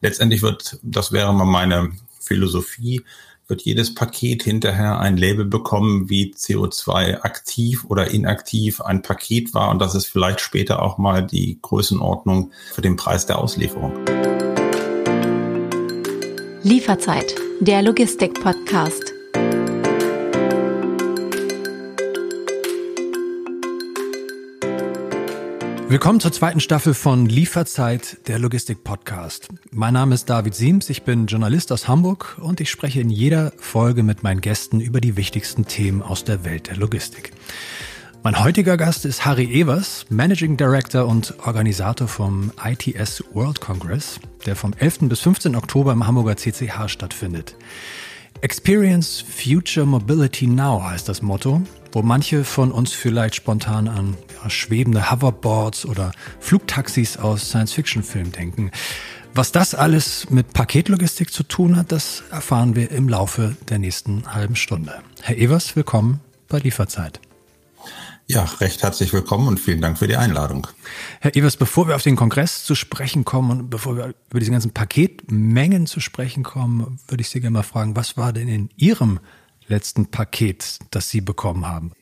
Letztendlich wird, das wäre mal meine Philosophie, wird jedes Paket hinterher ein Label bekommen, wie CO2 aktiv oder inaktiv ein Paket war. Und das ist vielleicht später auch mal die Größenordnung für den Preis der Auslieferung. Lieferzeit, der Logistik-Podcast. Willkommen zur zweiten Staffel von Lieferzeit, der Logistik-Podcast. Mein Name ist David Siems, ich bin Journalist aus Hamburg und ich spreche in jeder Folge mit meinen Gästen über die wichtigsten Themen aus der Welt der Logistik. Mein heutiger Gast ist Harry Evers, Managing Director und Organisator vom ITS World Congress, der vom 11. bis 15. Oktober im Hamburger CCH stattfindet. Experience Future Mobility Now heißt das Motto wo manche von uns vielleicht spontan an ja, schwebende Hoverboards oder Flugtaxis aus Science-Fiction-Filmen denken. Was das alles mit Paketlogistik zu tun hat, das erfahren wir im Laufe der nächsten halben Stunde. Herr Evers, willkommen bei Lieferzeit. Ja, recht herzlich willkommen und vielen Dank für die Einladung. Herr Evers, bevor wir auf den Kongress zu sprechen kommen und bevor wir über diese ganzen Paketmengen zu sprechen kommen, würde ich Sie gerne mal fragen, was war denn in Ihrem letzten Paket, das Sie bekommen haben?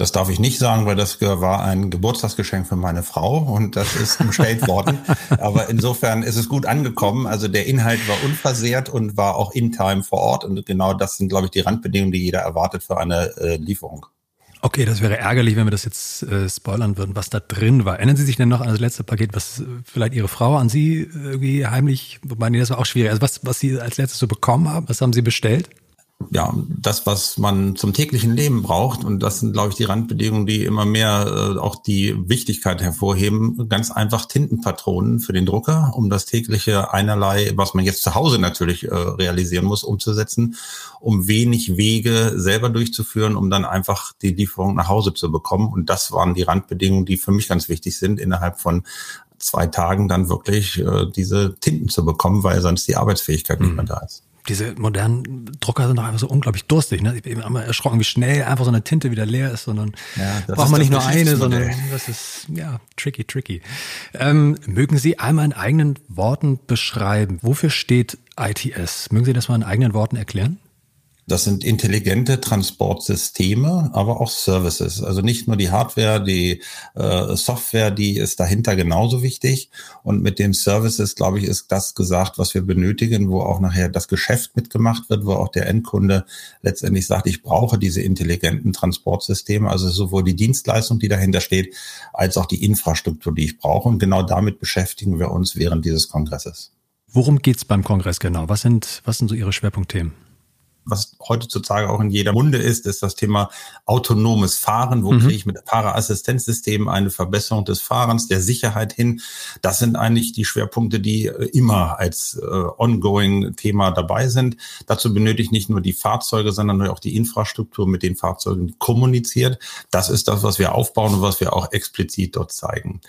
Das darf ich nicht sagen, weil das war ein Geburtstagsgeschenk für meine Frau und das ist bestellt worden. Aber insofern ist es gut angekommen. Also der Inhalt war unversehrt und war auch in Time vor Ort. Und genau das sind, glaube ich, die Randbedingungen, die jeder erwartet für eine äh, Lieferung. Okay, das wäre ärgerlich, wenn wir das jetzt äh, spoilern würden, was da drin war. Erinnern Sie sich denn noch an das letzte Paket, was äh, vielleicht Ihre Frau an Sie irgendwie heimlich, wobei nee, das war auch schwierig. Also was, was Sie als letztes so bekommen haben, was haben Sie bestellt? Ja, das, was man zum täglichen Leben braucht. Und das sind, glaube ich, die Randbedingungen, die immer mehr äh, auch die Wichtigkeit hervorheben. Ganz einfach Tintenpatronen für den Drucker, um das tägliche einerlei, was man jetzt zu Hause natürlich äh, realisieren muss, umzusetzen, um wenig Wege selber durchzuführen, um dann einfach die Lieferung nach Hause zu bekommen. Und das waren die Randbedingungen, die für mich ganz wichtig sind, innerhalb von zwei Tagen dann wirklich äh, diese Tinten zu bekommen, weil sonst die Arbeitsfähigkeit mhm. nicht mehr da ist diese modernen Drucker sind doch einfach so unglaublich durstig. Ne? Ich bin immer erschrocken, wie schnell einfach so eine Tinte wieder leer ist, sondern ja, braucht man nicht nur eine, sondern das ist ja tricky, tricky. Ähm, mögen Sie einmal in eigenen Worten beschreiben, wofür steht ITS? Mögen Sie das mal in eigenen Worten erklären? Das sind intelligente Transportsysteme, aber auch Services. Also nicht nur die Hardware, die äh, Software, die ist dahinter genauso wichtig. Und mit den Services, glaube ich, ist das gesagt, was wir benötigen, wo auch nachher das Geschäft mitgemacht wird, wo auch der Endkunde letztendlich sagt, ich brauche diese intelligenten Transportsysteme, also sowohl die Dienstleistung, die dahinter steht, als auch die Infrastruktur, die ich brauche. Und genau damit beschäftigen wir uns während dieses Kongresses. Worum geht's beim Kongress genau? Was sind, was sind so Ihre Schwerpunktthemen? Was heutzutage auch in jeder Munde ist, ist das Thema autonomes Fahren. Wo mhm. kriege ich mit Fahrerassistenzsystemen eine Verbesserung des Fahrens, der Sicherheit hin? Das sind eigentlich die Schwerpunkte, die äh, immer als äh, ongoing Thema dabei sind. Dazu benötige ich nicht nur die Fahrzeuge, sondern auch die Infrastruktur mit den Fahrzeugen kommuniziert. Das ist das, was wir aufbauen und was wir auch explizit dort zeigen.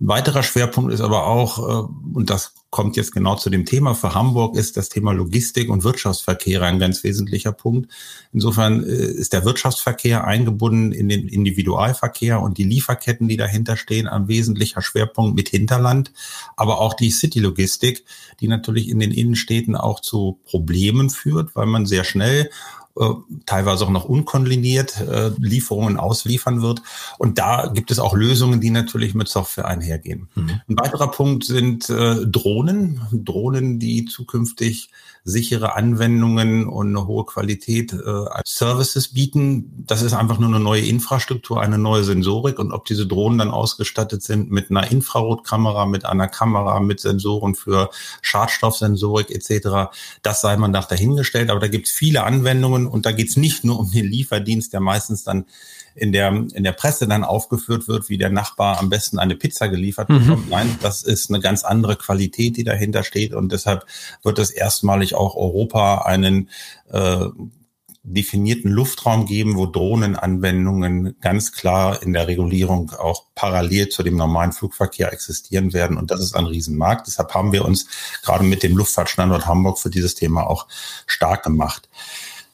Ein weiterer Schwerpunkt ist aber auch, äh, und das kommt jetzt genau zu dem Thema. Für Hamburg ist das Thema Logistik und Wirtschaftsverkehr ein ganz wesentlicher Punkt. Insofern äh, ist der Wirtschaftsverkehr eingebunden in den Individualverkehr und die Lieferketten, die dahinter stehen, ein wesentlicher Schwerpunkt mit Hinterland, aber auch die City-Logistik, die natürlich in den Innenstädten auch zu Problemen führt, weil man sehr schnell teilweise auch noch unkonliniert äh, Lieferungen ausliefern wird. Und da gibt es auch Lösungen, die natürlich mit Software einhergehen. Mhm. Ein weiterer Punkt sind äh, Drohnen. Drohnen, die zukünftig sichere Anwendungen und eine hohe Qualität äh, als Services bieten. Das ist einfach nur eine neue Infrastruktur, eine neue Sensorik. Und ob diese Drohnen dann ausgestattet sind mit einer Infrarotkamera, mit einer Kamera, mit Sensoren für Schadstoffsensorik etc., das sei man nach dahingestellt. Aber da gibt es viele Anwendungen und da geht es nicht nur um den Lieferdienst, der meistens dann in der, in der Presse dann aufgeführt wird, wie der Nachbar am besten eine Pizza geliefert mhm. bekommt. Nein, das ist eine ganz andere Qualität, die dahinter steht. Und deshalb wird es erstmalig auch Europa einen äh, definierten Luftraum geben, wo Drohnenanwendungen ganz klar in der Regulierung auch parallel zu dem normalen Flugverkehr existieren werden. Und das ist ein Riesenmarkt. Deshalb haben wir uns gerade mit dem Luftfahrtstandort Hamburg für dieses Thema auch stark gemacht.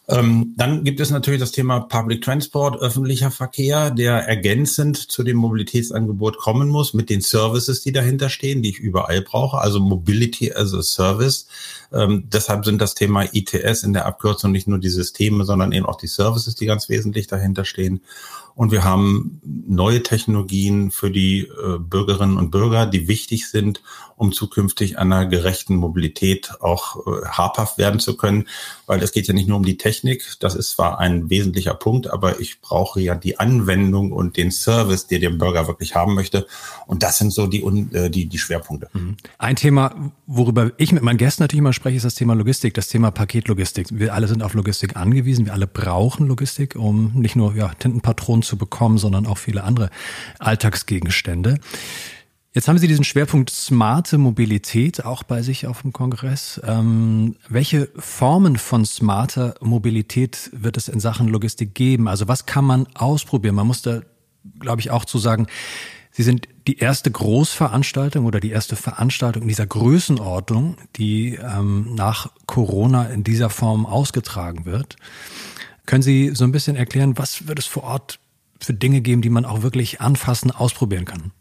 Ähm, dann gibt es natürlich das Thema Public Transport, öffentlicher Verkehr, der ergänzend zu dem Mobilitätsangebot kommen muss mit den Services, die dahinter stehen, die ich überall brauche, also Mobility as a Service. Ähm, deshalb sind das Thema ITS in der Abkürzung nicht nur die Systeme, sondern eben auch die Services, die ganz wesentlich dahinter stehen. Und wir haben neue Technologien für die äh, Bürgerinnen und Bürger, die wichtig sind, um zukünftig einer gerechten Mobilität auch äh, habhaft werden zu können. Weil es geht ja nicht nur um die Technik, das ist zwar ein wesentlicher Punkt, aber ich brauche ja die Anwendung und den Service, der der Bürger wirklich haben möchte. Und das sind so die, äh, die, die Schwerpunkte. Mhm. Ein Thema, worüber ich mit meinen Gästen natürlich immer spreche, ist das Thema Logistik, das Thema Paketlogistik. Wir alle sind auf Logistik angewiesen, wir alle brauchen Logistik, um nicht nur ja, Tintenpatronen zu bekommen, sondern auch viele andere Alltagsgegenstände. Jetzt haben Sie diesen Schwerpunkt smarte Mobilität auch bei sich auf dem Kongress. Ähm, welche Formen von smarter Mobilität wird es in Sachen Logistik geben? Also was kann man ausprobieren? Man muss da, glaube ich, auch zu sagen, Sie sind die erste Großveranstaltung oder die erste Veranstaltung in dieser Größenordnung, die ähm, nach Corona in dieser Form ausgetragen wird. Können Sie so ein bisschen erklären, was wird es vor Ort für Dinge geben, die man auch wirklich anfassen, ausprobieren kann?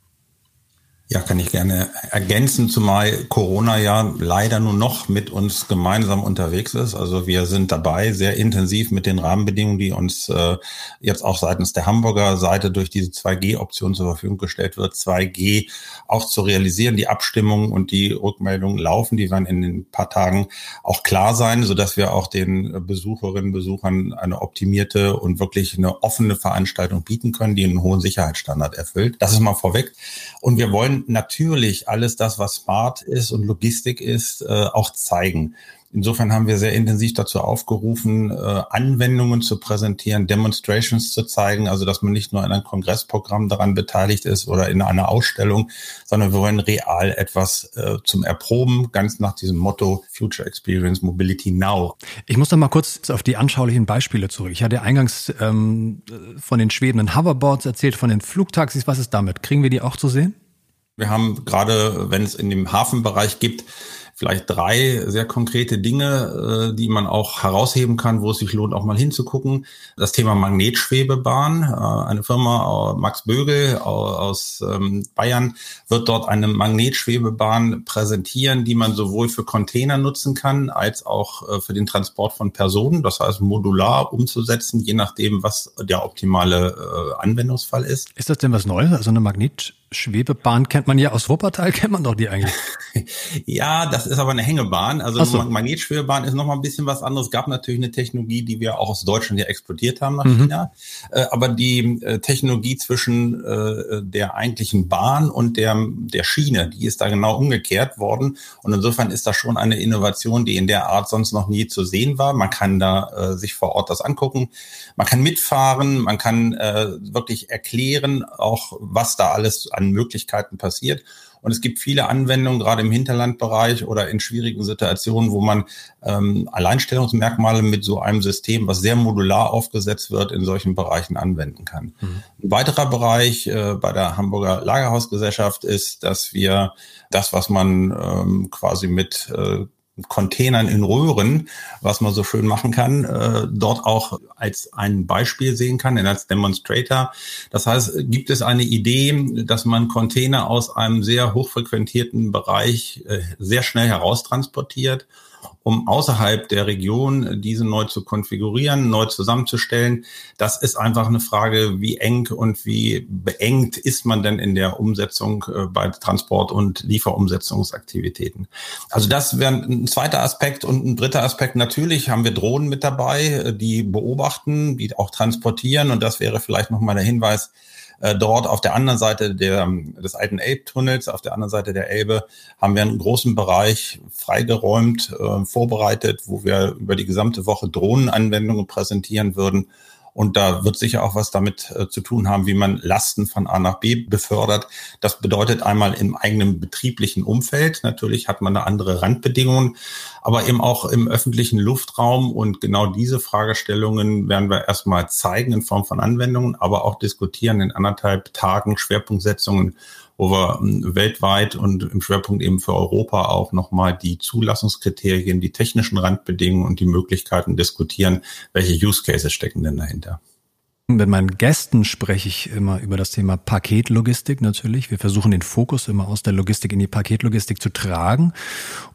Ja, kann ich gerne ergänzen, zumal Corona ja leider nur noch mit uns gemeinsam unterwegs ist. Also wir sind dabei, sehr intensiv mit den Rahmenbedingungen, die uns äh, jetzt auch seitens der Hamburger Seite durch diese 2G-Option zur Verfügung gestellt wird, 2G auch zu realisieren. Die Abstimmungen und die Rückmeldungen laufen, die werden in den paar Tagen auch klar sein, sodass wir auch den Besucherinnen Besuchern eine optimierte und wirklich eine offene Veranstaltung bieten können, die einen hohen Sicherheitsstandard erfüllt. Das ist mal vorweg. Und wir wollen natürlich alles das, was Smart ist und Logistik ist, äh, auch zeigen. Insofern haben wir sehr intensiv dazu aufgerufen, äh, Anwendungen zu präsentieren, Demonstrations zu zeigen, also dass man nicht nur in einem Kongressprogramm daran beteiligt ist oder in einer Ausstellung, sondern wir wollen real etwas äh, zum Erproben, ganz nach diesem Motto Future Experience Mobility Now. Ich muss da mal kurz auf die anschaulichen Beispiele zurück. Ich hatte eingangs ähm, von den schwebenden Hoverboards erzählt, von den Flugtaxis. Was ist damit? Kriegen wir die auch zu sehen? Wir haben gerade, wenn es in dem Hafenbereich gibt, vielleicht drei sehr konkrete Dinge, äh, die man auch herausheben kann, wo es sich lohnt, auch mal hinzugucken. Das Thema Magnetschwebebahn. Äh, eine Firma, äh, Max Bögel aus ähm, Bayern, wird dort eine Magnetschwebebahn präsentieren, die man sowohl für Container nutzen kann, als auch für den Transport von Personen. Das heißt, modular umzusetzen, je nachdem, was der optimale Anwendungsfall ist. Ist das denn was Neues? Also eine Magnetschwebebahn? Schwebebahn kennt man ja aus Wuppertal, kennt man doch die eigentlich. ja, das ist aber eine Hängebahn. Also so. Magnetschwebebahn ist nochmal ein bisschen was anderes. Es gab natürlich eine Technologie, die wir auch aus Deutschland ja exportiert haben nach mhm. China. Äh, aber die äh, Technologie zwischen äh, der eigentlichen Bahn und der, der Schiene, die ist da genau umgekehrt worden. Und insofern ist das schon eine Innovation, die in der Art sonst noch nie zu sehen war. Man kann da sich vor Ort das angucken. Man kann mitfahren, man kann wirklich erklären, auch was da alles an Möglichkeiten passiert. Und es gibt viele Anwendungen, gerade im Hinterlandbereich oder in schwierigen Situationen, wo man ähm, Alleinstellungsmerkmale mit so einem System, was sehr modular aufgesetzt wird, in solchen Bereichen anwenden kann. Mhm. Ein weiterer Bereich äh, bei der Hamburger Lagerhausgesellschaft ist, dass wir das, was man ähm, quasi mit äh, Containern in Röhren, was man so schön machen kann, äh, dort auch als ein Beispiel sehen kann, als Demonstrator. Das heißt, gibt es eine Idee, dass man Container aus einem sehr hochfrequentierten Bereich äh, sehr schnell heraustransportiert um außerhalb der Region diese neu zu konfigurieren, neu zusammenzustellen. Das ist einfach eine Frage, wie eng und wie beengt ist man denn in der Umsetzung äh, bei Transport- und Lieferumsetzungsaktivitäten. Also das wäre ein zweiter Aspekt und ein dritter Aspekt. Natürlich haben wir Drohnen mit dabei, äh, die beobachten, die auch transportieren und das wäre vielleicht nochmal der Hinweis, äh, dort auf der anderen Seite der, des alten Elbtunnels, auf der anderen Seite der Elbe, haben wir einen großen Bereich freigeräumt, äh, vorbereitet, wo wir über die gesamte Woche Drohnenanwendungen präsentieren würden und da wird sicher auch was damit äh, zu tun haben, wie man Lasten von A nach B befördert. Das bedeutet einmal im eigenen betrieblichen Umfeld. Natürlich hat man da andere Randbedingungen, aber eben auch im öffentlichen Luftraum. Und genau diese Fragestellungen werden wir erstmal zeigen in Form von Anwendungen, aber auch diskutieren in anderthalb Tagen Schwerpunktsetzungen wo wir ähm, weltweit und im Schwerpunkt eben für Europa auch nochmal die Zulassungskriterien, die technischen Randbedingungen und die Möglichkeiten diskutieren, welche Use Cases stecken denn dahinter. Mit meinen Gästen spreche ich immer über das Thema Paketlogistik natürlich. Wir versuchen den Fokus immer aus der Logistik in die Paketlogistik zu tragen.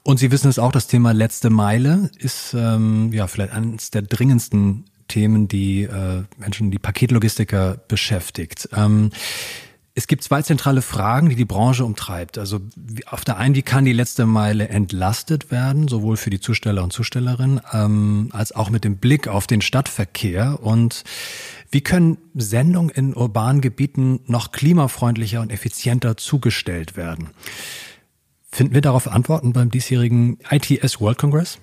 Und Sie wissen es auch, das Thema letzte Meile ist ähm, ja vielleicht eines der dringendsten Themen, die äh, Menschen, die Paketlogistiker beschäftigt. Ähm, es gibt zwei zentrale Fragen, die die Branche umtreibt. Also auf der einen, wie kann die letzte Meile entlastet werden, sowohl für die Zusteller und Zustellerinnen, ähm, als auch mit dem Blick auf den Stadtverkehr und wie können Sendungen in urbanen Gebieten noch klimafreundlicher und effizienter zugestellt werden? Finden wir darauf Antworten beim diesjährigen ITS World Congress?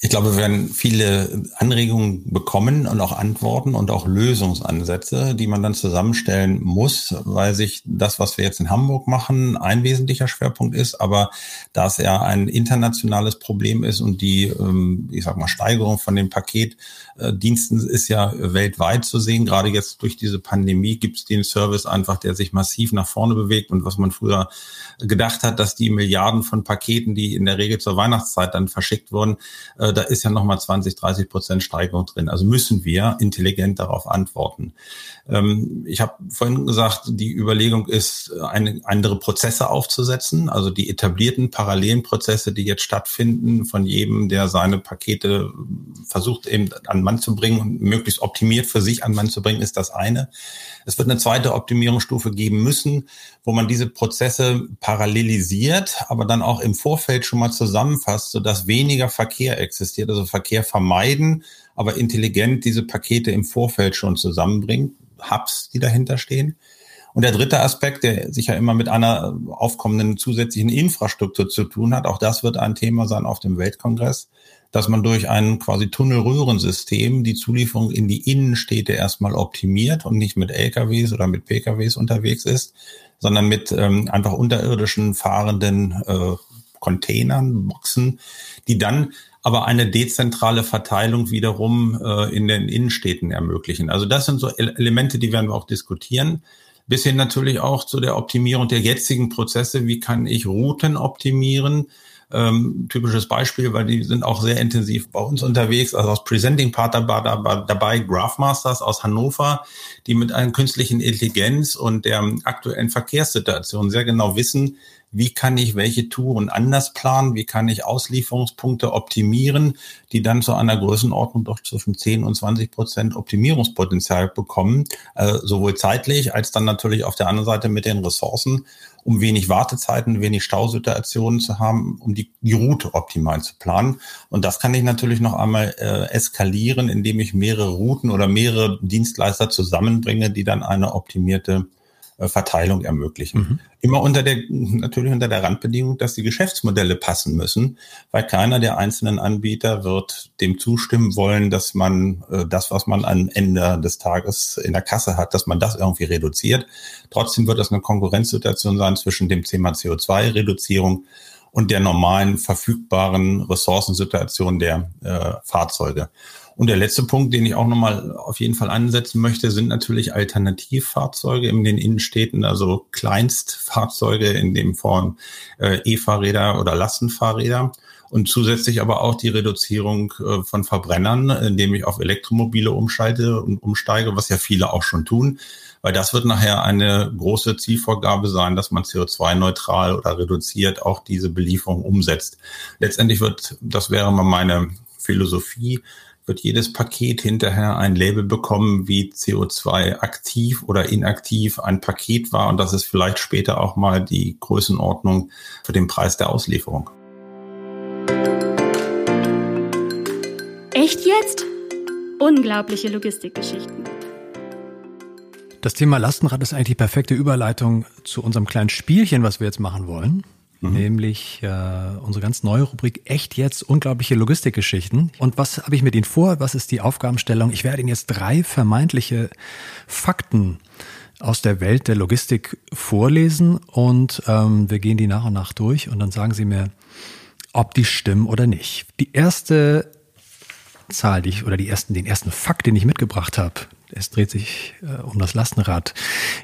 Ich glaube, wir werden viele Anregungen bekommen und auch Antworten und auch Lösungsansätze, die man dann zusammenstellen muss, weil sich das, was wir jetzt in Hamburg machen, ein wesentlicher Schwerpunkt ist. Aber da es ja ein internationales Problem ist und die, ähm, ich sag mal, Steigerung von den Paketdiensten ist ja weltweit zu sehen. Gerade jetzt durch diese Pandemie gibt es den Service einfach, der sich massiv nach vorne bewegt und was man früher gedacht hat, dass die Milliarden von Paketen, die in der Regel zur Weihnachtszeit dann verschickt wurden, äh, da ist ja nochmal 20, 30 Prozent Steigerung drin. Also müssen wir intelligent darauf antworten. Ähm, ich habe vorhin gesagt, die Überlegung ist, eine, andere Prozesse aufzusetzen, also die etablierten parallelen Prozesse, die jetzt stattfinden, von jedem, der seine Pakete versucht eben an Mann zu bringen und möglichst optimiert für sich an Mann zu bringen, ist das eine. Es wird eine zweite Optimierungsstufe geben müssen, wo man diese Prozesse parallelisiert, aber dann auch im Vorfeld schon mal zusammenfasst, sodass weniger Verkehr existiert, also Verkehr vermeiden, aber intelligent diese Pakete im Vorfeld schon zusammenbringt, Hubs, die dahinter stehen. Und der dritte Aspekt, der sich ja immer mit einer aufkommenden zusätzlichen Infrastruktur zu tun hat, auch das wird ein Thema sein auf dem Weltkongress, dass man durch ein quasi Tunnelröhrensystem die Zulieferung in die Innenstädte erstmal optimiert und nicht mit LKWs oder mit PKWs unterwegs ist, sondern mit ähm, einfach unterirdischen fahrenden äh, Containern, Boxen, die dann aber eine dezentrale Verteilung wiederum äh, in den Innenstädten ermöglichen. Also das sind so Elemente, die werden wir auch diskutieren. Bis hin natürlich auch zu der Optimierung der jetzigen Prozesse. Wie kann ich Routen optimieren? ähm, typisches Beispiel, weil die sind auch sehr intensiv bei uns unterwegs. Also aus Presenting Part dabei, dabei Graphmasters aus Hannover, die mit einer künstlichen Intelligenz und der aktuellen Verkehrssituation sehr genau wissen, wie kann ich welche Touren anders planen, wie kann ich Auslieferungspunkte optimieren, die dann zu einer Größenordnung doch zwischen 10 und 20 Prozent Optimierungspotenzial bekommen, äh, sowohl zeitlich als dann natürlich auf der anderen Seite mit den Ressourcen, um wenig Wartezeiten, wenig Stausituationen zu haben, um die, die Route optimal zu planen. Und das kann ich natürlich noch einmal äh, eskalieren, indem ich mehrere Routen oder mehrere Dienstleister zusammenbringe, die dann eine optimierte Verteilung ermöglichen. Mhm. Immer unter der, natürlich unter der Randbedingung, dass die Geschäftsmodelle passen müssen, weil keiner der einzelnen Anbieter wird dem zustimmen wollen, dass man äh, das, was man am Ende des Tages in der Kasse hat, dass man das irgendwie reduziert. Trotzdem wird das eine Konkurrenzsituation sein zwischen dem Thema CO2-Reduzierung und der normalen verfügbaren Ressourcensituation der äh, Fahrzeuge. Und der letzte Punkt, den ich auch nochmal auf jeden Fall ansetzen möchte, sind natürlich Alternativfahrzeuge in den Innenstädten, also Kleinstfahrzeuge in dem Form äh, E-Fahrräder oder Lastenfahrräder. Und zusätzlich aber auch die Reduzierung äh, von Verbrennern, indem ich auf Elektromobile umschalte und umsteige, was ja viele auch schon tun weil das wird nachher eine große Zielvorgabe sein, dass man CO2-neutral oder reduziert auch diese Belieferung umsetzt. Letztendlich wird, das wäre mal meine Philosophie, wird jedes Paket hinterher ein Label bekommen, wie CO2 aktiv oder inaktiv ein Paket war. Und das ist vielleicht später auch mal die Größenordnung für den Preis der Auslieferung. Echt jetzt? Unglaubliche Logistikgeschichten. Das Thema Lastenrad ist eigentlich die perfekte Überleitung zu unserem kleinen Spielchen, was wir jetzt machen wollen mhm. nämlich äh, unsere ganz neue Rubrik Echt jetzt unglaubliche Logistikgeschichten. Und was habe ich mit Ihnen vor? Was ist die Aufgabenstellung? Ich werde Ihnen jetzt drei vermeintliche Fakten aus der Welt der Logistik vorlesen und ähm, wir gehen die nach und nach durch und dann sagen Sie mir, ob die stimmen oder nicht. Die erste Zahl, die ich, oder die ersten, den ersten Fakt, den ich mitgebracht habe, Es dreht sich äh, um das Lastenrad.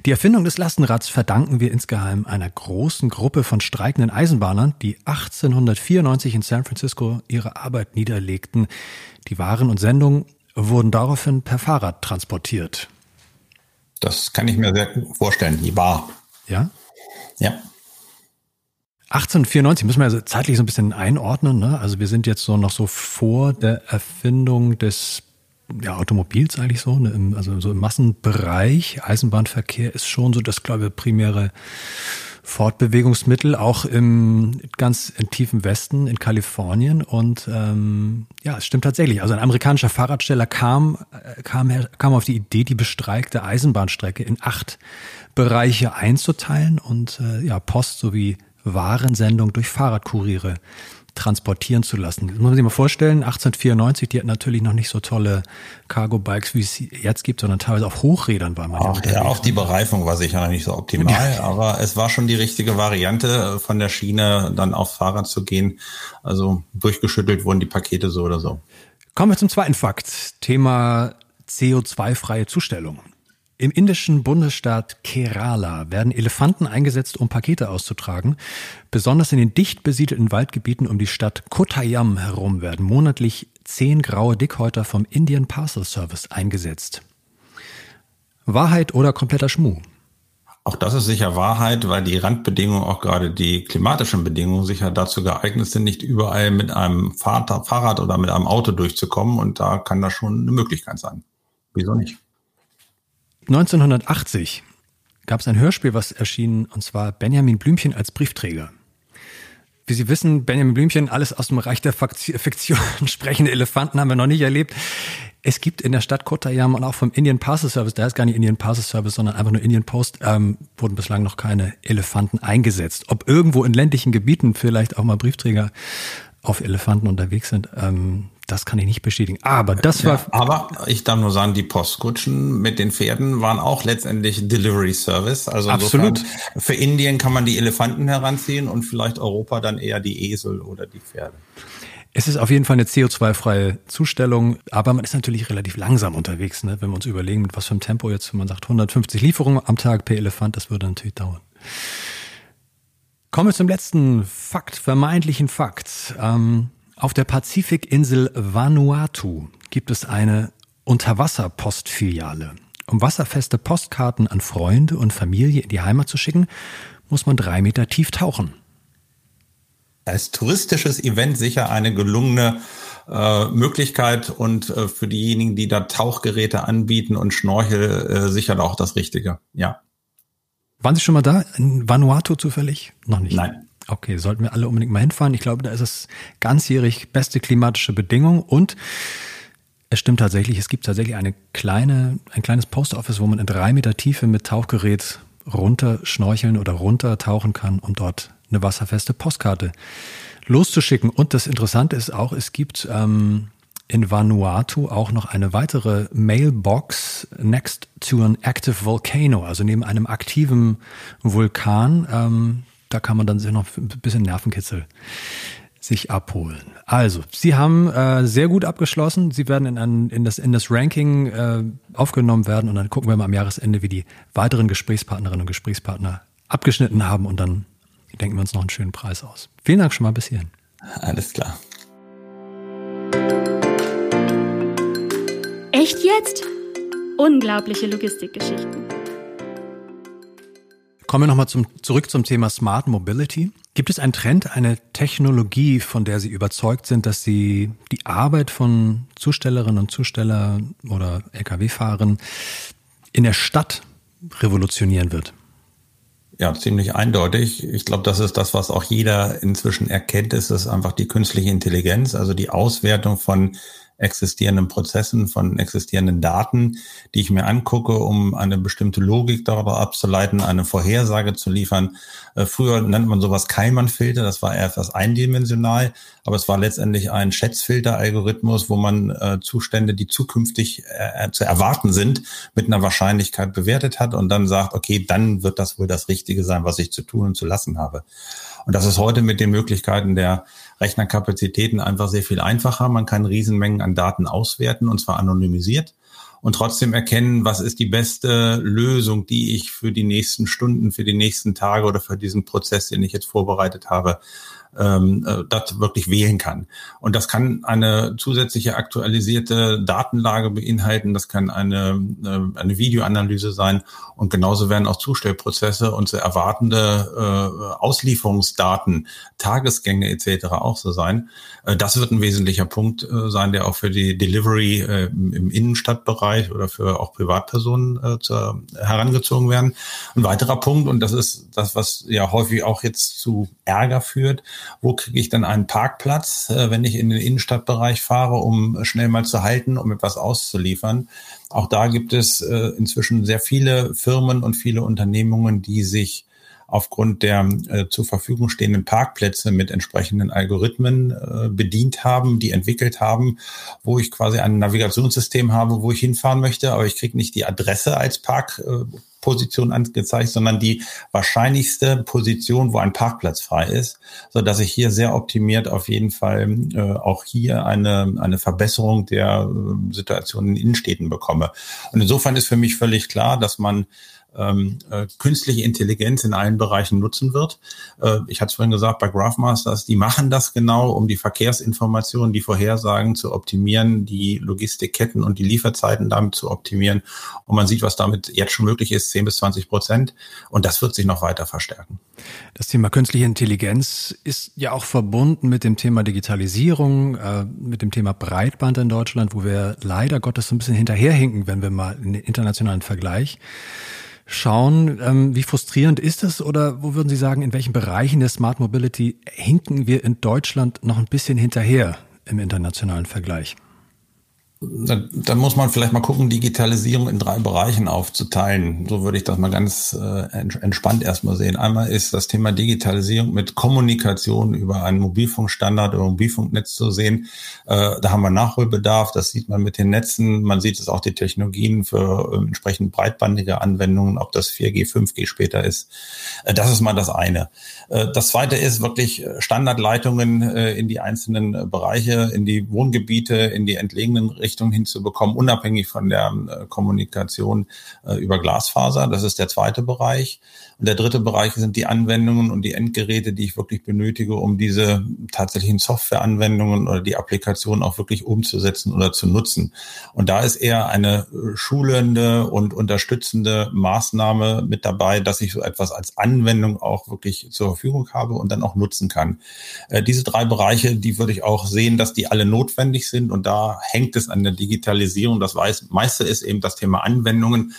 Die Erfindung des Lastenrads verdanken wir insgeheim einer großen Gruppe von streikenden Eisenbahnern, die 1894 in San Francisco ihre Arbeit niederlegten. Die Waren und Sendungen wurden daraufhin per Fahrrad transportiert. Das kann ich mir sehr gut vorstellen. Die war. Ja? Ja. 1894 müssen wir also zeitlich so ein bisschen einordnen. Ne? Also wir sind jetzt so noch so vor der Erfindung des ja, Automobils eigentlich so, ne? Im, also so im Massenbereich. Eisenbahnverkehr ist schon so das, glaube ich, primäre Fortbewegungsmittel, auch im ganz im tiefen Westen in Kalifornien. Und ähm, ja, es stimmt tatsächlich. Also ein amerikanischer Fahrradsteller kam, äh, kam, kam auf die Idee, die bestreikte Eisenbahnstrecke in acht Bereiche einzuteilen und äh, ja, Post sowie Warensendung durch Fahrradkuriere transportieren zu lassen. Das muss man sich mal vorstellen, 1894, die hatten natürlich noch nicht so tolle Cargo-Bikes, wie es jetzt gibt, sondern teilweise auf Hochrädern war man auch, ja, ja auch die Bereifung war sicher noch nicht so optimal, aber es war schon die richtige Variante, von der Schiene dann aufs Fahrrad zu gehen. Also durchgeschüttelt wurden die Pakete so oder so. Kommen wir zum zweiten Fakt, Thema CO2-freie Zustellung. Im indischen Bundesstaat Kerala werden Elefanten eingesetzt, um Pakete auszutragen. Besonders in den dicht besiedelten Waldgebieten um die Stadt Kottayam herum werden monatlich zehn graue Dickhäuter vom Indian Parcel Service eingesetzt. Wahrheit oder kompletter Schmuh? Auch das ist sicher Wahrheit, weil die Randbedingungen, auch gerade die klimatischen Bedingungen, sicher dazu geeignet sind, nicht überall mit einem Fahrrad oder mit einem Auto durchzukommen. Und da kann das schon eine Möglichkeit sein. Wieso nicht? 1980 gab es ein Hörspiel, was erschien, und zwar Benjamin Blümchen als Briefträger. Wie Sie wissen, Benjamin Blümchen, alles aus dem Bereich der Fiktion, sprechende Elefanten haben wir noch nicht erlebt. Es gibt in der Stadt Kottayam und auch vom Indian Parcel Service, da ist gar nicht Indian Parcel Service, sondern einfach nur Indian Post, ähm, wurden bislang noch keine Elefanten eingesetzt. Ob irgendwo in ländlichen Gebieten vielleicht auch mal Briefträger auf Elefanten unterwegs sind, ähm, das kann ich nicht bestätigen. Aber das war. Ja, aber ich darf nur sagen, die Postkutschen mit den Pferden waren auch letztendlich Delivery Service. Also Absolut. für Indien kann man die Elefanten heranziehen und vielleicht Europa dann eher die Esel oder die Pferde. Es ist auf jeden Fall eine CO2-freie Zustellung, aber man ist natürlich relativ langsam unterwegs, ne? wenn wir uns überlegen, mit was für einem Tempo jetzt, wenn man sagt 150 Lieferungen am Tag per Elefant, das würde natürlich dauern. Kommen wir zum letzten Fakt, vermeintlichen Fakt. Ähm, auf der Pazifikinsel Vanuatu gibt es eine Unterwasserpostfiliale. Um wasserfeste Postkarten an Freunde und Familie in die Heimat zu schicken, muss man drei Meter tief tauchen. Als touristisches Event sicher eine gelungene äh, Möglichkeit und äh, für diejenigen, die da Tauchgeräte anbieten und Schnorchel, äh, sicher auch das Richtige. Ja. Waren Sie schon mal da? In Vanuatu zufällig? Noch nicht. Nein. Okay, sollten wir alle unbedingt mal hinfahren. Ich glaube, da ist es ganzjährig beste klimatische Bedingungen und es stimmt tatsächlich, es gibt tatsächlich eine kleine, ein kleines Post Office, wo man in drei Meter Tiefe mit Tauchgerät runter schnorcheln oder runter tauchen kann, um dort eine wasserfeste Postkarte loszuschicken. Und das Interessante ist auch, es gibt ähm, in Vanuatu auch noch eine weitere Mailbox next to an active volcano, also neben einem aktiven Vulkan. Ähm, da kann man dann sich noch ein bisschen Nervenkitzel sich abholen. Also, Sie haben äh, sehr gut abgeschlossen. Sie werden in, ein, in, das, in das Ranking äh, aufgenommen werden und dann gucken wir mal am Jahresende, wie die weiteren Gesprächspartnerinnen und Gesprächspartner abgeschnitten haben und dann denken wir uns noch einen schönen Preis aus. Vielen Dank schon mal bis hierhin. Alles klar. Echt jetzt? Unglaubliche Logistikgeschichten. Kommen wir nochmal zum, zurück zum Thema Smart Mobility. Gibt es einen Trend, eine Technologie, von der Sie überzeugt sind, dass sie die Arbeit von Zustellerinnen und Zusteller oder Lkw-Fahrern in der Stadt revolutionieren wird? Ja, ziemlich eindeutig. Ich glaube, das ist das, was auch jeder inzwischen erkennt, ist es einfach die künstliche Intelligenz, also die Auswertung von existierenden Prozessen, von existierenden Daten, die ich mir angucke, um eine bestimmte Logik darüber abzuleiten, eine Vorhersage zu liefern. Äh, früher nennt man sowas Keimann-Filter, das war eher etwas eindimensional, aber es war letztendlich ein Schätzfilter-Algorithmus, wo man äh, Zustände, die zukünftig äh, zu erwarten sind, mit einer Wahrscheinlichkeit bewertet hat und dann sagt, okay, dann wird das wohl das Richtige sein, was ich zu tun und zu lassen habe. Und das ist heute mit den Möglichkeiten der Rechnerkapazitäten einfach sehr viel einfacher. Man kann Riesenmengen an Daten auswerten und zwar anonymisiert und trotzdem erkennen, was ist die beste Lösung, die ich für die nächsten Stunden, für die nächsten Tage oder für diesen Prozess, den ich jetzt vorbereitet habe, ähm, äh, das wirklich wählen kann. Und das kann eine zusätzliche aktualisierte Datenlage beinhalten, das kann eine, äh, eine Videoanalyse sein und genauso werden auch Zustellprozesse und zu erwartende äh, Auslieferungsdaten, Tagesgänge etc. auch so sein. Äh, das wird ein wesentlicher Punkt äh, sein, der auch für die Delivery äh, im Innenstadtbereich oder für auch Privatpersonen äh, zu, herangezogen werden. Ein weiterer Punkt, und das ist das, was ja häufig auch jetzt zu Ärger führt, wo kriege ich dann einen Parkplatz, äh, wenn ich in den Innenstadtbereich fahre, um schnell mal zu halten, um etwas auszuliefern. Auch da gibt es äh, inzwischen sehr viele Firmen und viele Unternehmungen, die sich aufgrund der äh, zur Verfügung stehenden Parkplätze mit entsprechenden Algorithmen äh, bedient haben, die entwickelt haben, wo ich quasi ein Navigationssystem habe, wo ich hinfahren möchte, aber ich kriege nicht die Adresse als Parkposition äh, angezeigt, sondern die wahrscheinlichste Position, wo ein Parkplatz frei ist, so dass ich hier sehr optimiert auf jeden Fall äh, auch hier eine eine Verbesserung der äh, Situation in Innenstädten bekomme. Und insofern ist für mich völlig klar, dass man ähm, äh, künstliche Intelligenz in allen Bereichen nutzen wird. Äh, ich hatte es vorhin gesagt, bei Graphmasters, die machen das genau, um die Verkehrsinformationen, die Vorhersagen zu optimieren, die Logistikketten und die Lieferzeiten damit zu optimieren. Und man sieht, was damit jetzt schon möglich ist, 10 bis 20 Prozent. Und das wird sich noch weiter verstärken. Das Thema künstliche Intelligenz ist ja auch verbunden mit dem Thema Digitalisierung, äh, mit dem Thema Breitband in Deutschland, wo wir leider Gottes so ein bisschen hinterherhinken, wenn wir mal in den internationalen Vergleich schauen. Ähm, wie frustrierend ist es oder wo würden Sie sagen, in welchen Bereichen der Smart Mobility hinken wir in Deutschland noch ein bisschen hinterher im internationalen Vergleich? Da, da muss man vielleicht mal gucken, Digitalisierung in drei Bereichen aufzuteilen. So würde ich das mal ganz äh, entspannt erstmal sehen. Einmal ist das Thema Digitalisierung mit Kommunikation über einen Mobilfunkstandard oder Mobilfunknetz zu sehen. Äh, da haben wir Nachholbedarf. Das sieht man mit den Netzen. Man sieht es auch die Technologien für äh, entsprechend breitbandige Anwendungen, ob das 4G, 5G später ist. Äh, das ist mal das eine. Äh, das zweite ist wirklich Standardleitungen äh, in die einzelnen Bereiche, in die Wohngebiete, in die entlegenen Richtungen Richtung hinzubekommen, unabhängig von der äh, Kommunikation äh, über Glasfaser. Das ist der zweite Bereich. Und der dritte Bereich sind die Anwendungen und die Endgeräte, die ich wirklich benötige, um diese tatsächlichen Softwareanwendungen oder die Applikation auch wirklich umzusetzen oder zu nutzen. Und da ist eher eine äh, schulende und unterstützende Maßnahme mit dabei, dass ich so etwas als Anwendung auch wirklich zur Verfügung habe und dann auch nutzen kann. Diese drei Bereiche, die würde ich auch sehen, dass die alle notwendig sind. Und da hängt es an der Digitalisierung. Das meiste ist eben das Thema Anwendungen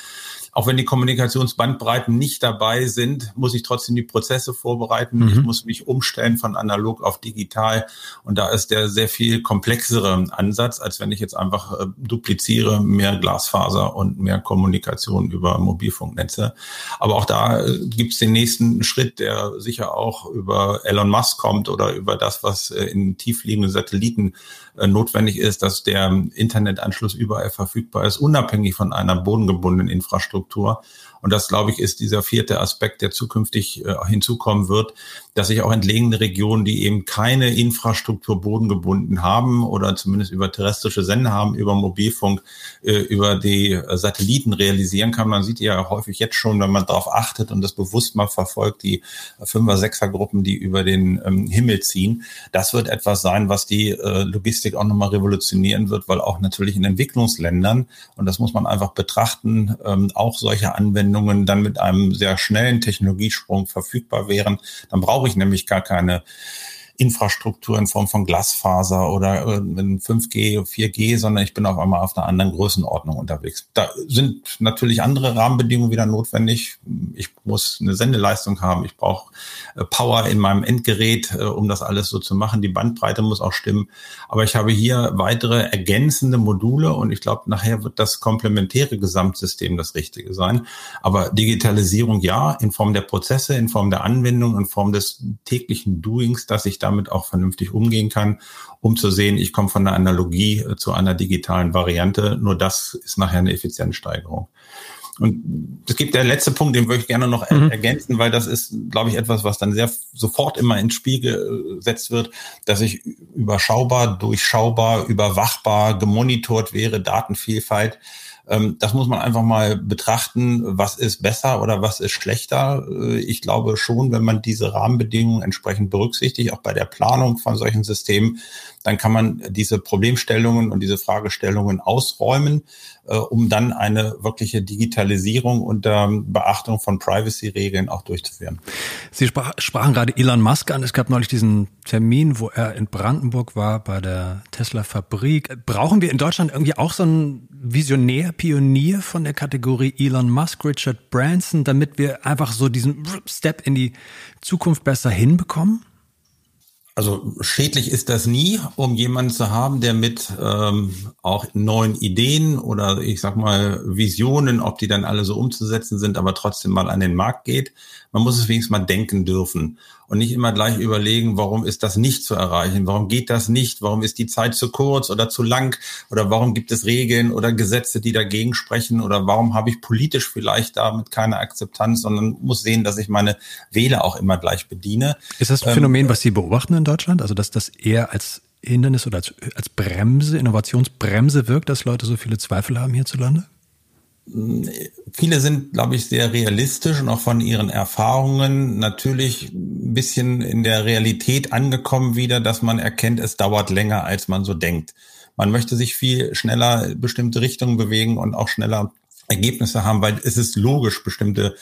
auch wenn die Kommunikationsbandbreiten nicht dabei sind, muss ich trotzdem die Prozesse vorbereiten. Mhm. Ich muss mich umstellen von analog auf digital. Und da ist der sehr viel komplexere Ansatz, als wenn ich jetzt einfach äh, dupliziere, mehr Glasfaser und mehr Kommunikation über Mobilfunknetze. Aber auch da äh, gibt es den nächsten Schritt, der sicher auch über Elon Musk kommt oder über das, was äh, in tiefliegenden Satelliten notwendig ist, dass der Internetanschluss überall verfügbar ist, unabhängig von einer bodengebundenen Infrastruktur. Und das, glaube ich, ist dieser vierte Aspekt, der zukünftig äh, hinzukommen wird, dass sich auch entlegene Regionen, die eben keine Infrastruktur bodengebunden haben oder zumindest über terrestrische Sender haben, über Mobilfunk, äh, über die äh, Satelliten realisieren kann. Man sieht ja häufig jetzt schon, wenn man darauf achtet und das bewusst mal verfolgt, die Fünfer-, Sechser-Gruppen, die über den ähm, Himmel ziehen. Das wird etwas sein, was die äh, Logistik auch nochmal revolutionieren wird, weil auch natürlich in Entwicklungsländern, und das muss man einfach betrachten, ähm, auch solche Anwendungen Anwendungen dann mit einem sehr schnellen Technologiesprung verfügbar wären, dann brauche ich nämlich gar keine Infrastruktur in Form von Glasfaser oder 5G, 4G, sondern ich bin auf einmal auf einer anderen Größenordnung unterwegs. Da sind natürlich andere Rahmenbedingungen wieder notwendig. Ich muss eine Sendeleistung haben, ich brauche äh, Power in meinem Endgerät, äh, um das alles so zu machen. Die Bandbreite muss auch stimmen. Aber ich habe hier weitere ergänzende Module und ich glaube, nachher wird das komplementäre Gesamtsystem das Richtige sein. Aber Digitalisierung ja, in Form der Prozesse, in Form der Anwendung, in Form des täglichen Doings, dass ich damit auch vernünftig umgehen kann, um zu sehen, ich komme von der Analogie äh, zu einer digitalen Variante. Nur das ist nachher eine Effizienzsteigerung. Und es gibt der letzte Punkt, den würde ich gerne noch mhm. ergänzen, weil das ist, glaube ich, etwas, was dann sehr sofort immer ins Spiel gesetzt wird, dass ich überschaubar, durchschaubar, überwachbar, gemonitort wäre, Datenvielfalt. Ähm, das muss man einfach mal betrachten, was ist besser oder was ist schlechter. Äh, ich glaube schon, wenn man diese Rahmenbedingungen entsprechend berücksichtigt, auch bei der Planung von solchen Systemen, dann kann man diese Problemstellungen und diese Fragestellungen ausräumen, äh, um dann eine wirkliche Digitalisierung unter Beachtung von Privacy-Regeln auch durchzuführen. Sie sprach, sprachen gerade Elon Musk an. Es gab neulich diesen Termin, wo er in Brandenburg war bei der Tesla-Fabrik. Brauchen wir in Deutschland irgendwie auch so einen Visionär, Pionier von der Kategorie Elon Musk, Richard Branson, damit wir einfach so diesen Step in die Zukunft besser hinbekommen? Also schädlich ist das nie, um jemanden zu haben, der mit ähm, auch neuen Ideen oder ich sag mal Visionen, ob die dann alle so umzusetzen sind, aber trotzdem mal an den Markt geht. Man muss es wenigstens mal denken dürfen und nicht immer gleich überlegen, warum ist das nicht zu erreichen? Warum geht das nicht? Warum ist die Zeit zu kurz oder zu lang? Oder warum gibt es Regeln oder Gesetze, die dagegen sprechen? Oder warum habe ich politisch vielleicht damit keine Akzeptanz, sondern muss sehen, dass ich meine Wähler auch immer gleich bediene? Ist das ein ähm, Phänomen, was Sie beobachten in Deutschland? Also, dass das eher als Hindernis oder als, als Bremse, Innovationsbremse wirkt, dass Leute so viele Zweifel haben hierzulande? Viele sind, glaube ich, sehr realistisch und auch von ihren Erfahrungen natürlich ein bisschen in der Realität angekommen wieder, dass man erkennt, es dauert länger, als man so denkt. Man möchte sich viel schneller bestimmte Richtungen bewegen und auch schneller Ergebnisse haben, weil es ist logisch, bestimmte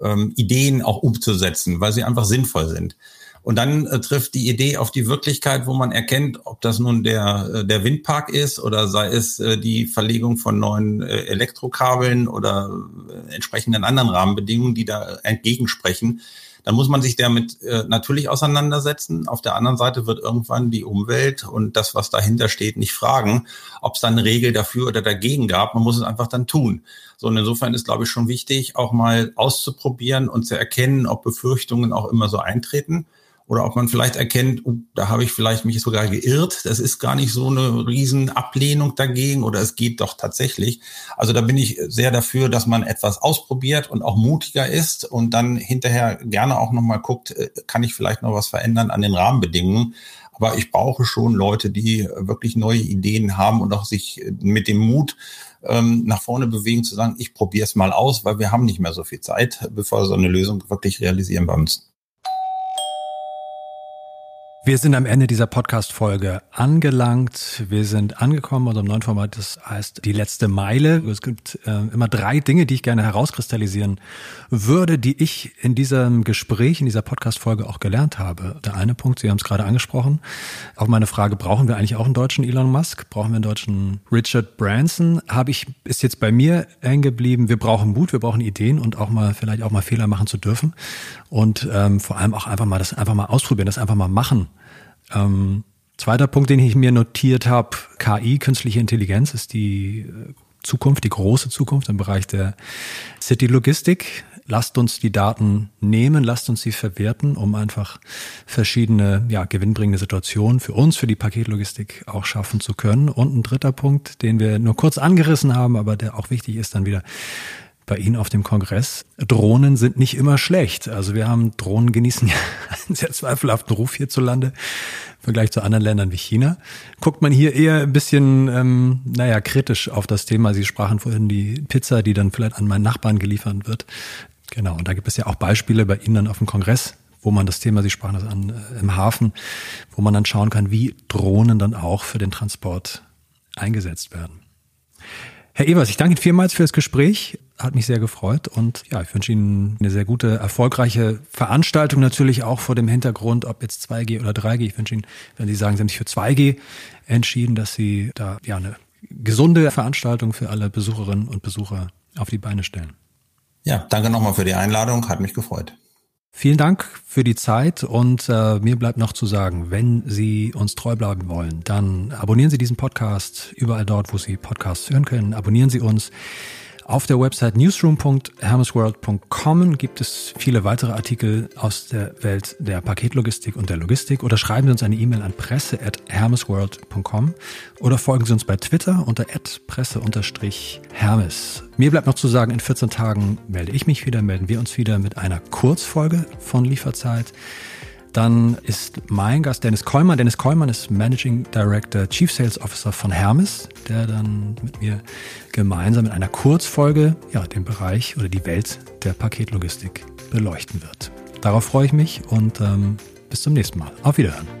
ähm, Ideen auch umzusetzen, weil sie einfach sinnvoll sind. Und dann äh, trifft die Idee auf die Wirklichkeit, wo man erkennt, ob das nun der, äh, der Windpark ist oder sei es äh, die Verlegung von neuen äh, Elektrokabeln oder äh, entsprechenden anderen Rahmenbedingungen, die da entgegensprechen. Dann muss man sich damit äh, natürlich auseinandersetzen. Auf der anderen Seite wird irgendwann die Umwelt und das, was dahinter steht, nicht fragen, ob es dann eine Regel dafür oder dagegen gab. Man muss es einfach dann tun. So, und insofern ist, glaube ich, schon wichtig, auch mal auszuprobieren und zu erkennen, ob Befürchtungen auch immer so eintreten oder ob man vielleicht erkennt, uh, da habe ich vielleicht mich sogar geirrt. Das ist gar nicht so eine Riesenablehnung dagegen oder es geht doch tatsächlich. Also da bin ich sehr dafür, dass man etwas ausprobiert und auch mutiger ist und dann hinterher gerne auch nochmal guckt, äh, kann ich vielleicht noch was verändern an den Rahmenbedingungen. Aber ich brauche schon Leute, die wirklich neue Ideen haben und auch sich mit dem Mut ähm, nach vorne bewegen, zu sagen, ich probiere es mal aus, weil wir haben nicht mehr so viel Zeit, bevor wir so eine Lösung wirklich realisieren bei uns. Wir sind am Ende dieser Podcast-Folge angelangt. Wir sind angekommen unserem neuen Format, das heißt die letzte Meile. Es gibt äh, immer drei Dinge, die ich gerne herauskristallisieren würde, die ich in diesem Gespräch, in dieser Podcast-Folge auch gelernt habe. Der eine Punkt, Sie haben es gerade angesprochen, auf meine Frage, brauchen wir eigentlich auch einen deutschen Elon Musk? Brauchen wir einen deutschen Richard Branson? Habe ich, ist jetzt bei mir hängen geblieben, wir brauchen Mut, wir brauchen Ideen und auch mal, vielleicht auch mal Fehler machen zu dürfen. Und ähm, vor allem auch einfach mal das einfach mal ausprobieren, das einfach mal machen ähm, zweiter Punkt, den ich mir notiert habe, KI, künstliche Intelligenz, ist die äh, Zukunft, die große Zukunft im Bereich der City-Logistik. Lasst uns die Daten nehmen, lasst uns sie verwerten, um einfach verschiedene ja, gewinnbringende Situationen für uns, für die Paketlogistik auch schaffen zu können. Und ein dritter Punkt, den wir nur kurz angerissen haben, aber der auch wichtig ist, dann wieder bei Ihnen auf dem Kongress. Drohnen sind nicht immer schlecht. Also wir haben Drohnen genießen ja einen sehr zweifelhaften Ruf hierzulande im Vergleich zu anderen Ländern wie China. Guckt man hier eher ein bisschen, ähm, naja, kritisch auf das Thema. Sie sprachen vorhin die Pizza, die dann vielleicht an meinen Nachbarn geliefert wird. Genau, und da gibt es ja auch Beispiele bei Ihnen dann auf dem Kongress, wo man das Thema, Sie sprachen das an, äh, im Hafen, wo man dann schauen kann, wie Drohnen dann auch für den Transport eingesetzt werden. Herr Evers, ich danke Ihnen vielmals für das Gespräch. Hat mich sehr gefreut und ja, ich wünsche Ihnen eine sehr gute, erfolgreiche Veranstaltung natürlich auch vor dem Hintergrund, ob jetzt 2G oder 3G. Ich wünsche Ihnen, wenn Sie sagen, Sie haben sich für 2G entschieden, dass Sie da ja eine gesunde Veranstaltung für alle Besucherinnen und Besucher auf die Beine stellen. Ja, danke nochmal für die Einladung, hat mich gefreut. Vielen Dank für die Zeit und äh, mir bleibt noch zu sagen, wenn Sie uns treu bleiben wollen, dann abonnieren Sie diesen Podcast überall dort, wo Sie Podcasts hören können. Abonnieren Sie uns. Auf der Website newsroom.hermesworld.com gibt es viele weitere Artikel aus der Welt der Paketlogistik und der Logistik oder schreiben Sie uns eine E-Mail an presse@hermesworld.com oder folgen Sie uns bei Twitter unter @presse_hermes. Mir bleibt noch zu sagen, in 14 Tagen melde ich mich wieder, melden wir uns wieder mit einer Kurzfolge von Lieferzeit. Dann ist mein Gast Dennis Kollmann. Dennis Kollmann ist Managing Director, Chief Sales Officer von Hermes, der dann mit mir gemeinsam in einer Kurzfolge ja, den Bereich oder die Welt der Paketlogistik beleuchten wird. Darauf freue ich mich und ähm, bis zum nächsten Mal. Auf Wiederhören.